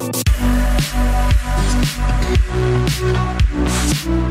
Thank you.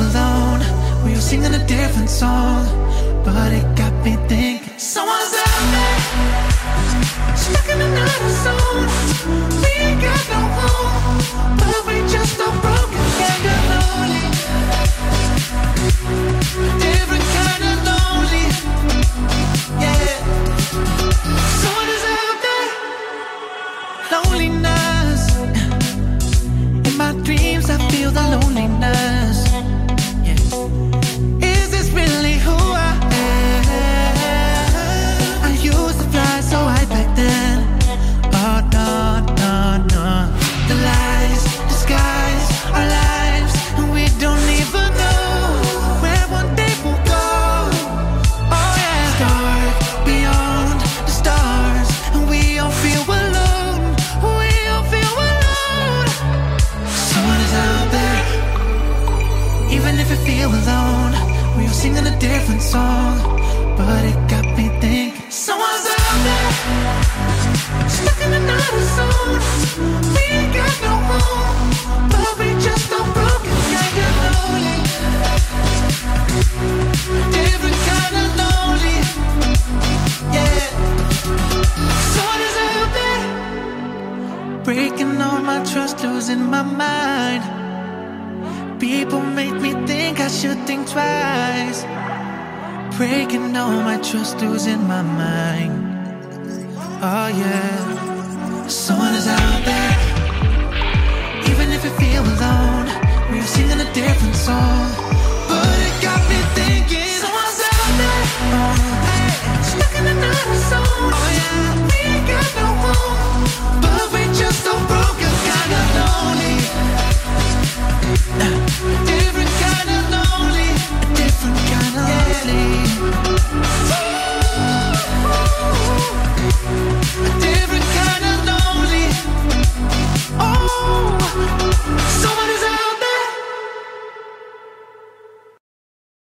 Alone. We're singing a different song, but it got me thinking. Someone's out there, even feel alone. We are singing a different song, but it got me thinking. Someone's out there, stuck in another zone. We ain't got no home, but we just so broken and get lonely. Different kind of lonely, yeah. Someone is out there, breaking all my trust, losing my mind. People make me should think twice. Breaking all my trust, losing my mind. Oh yeah, someone is out there,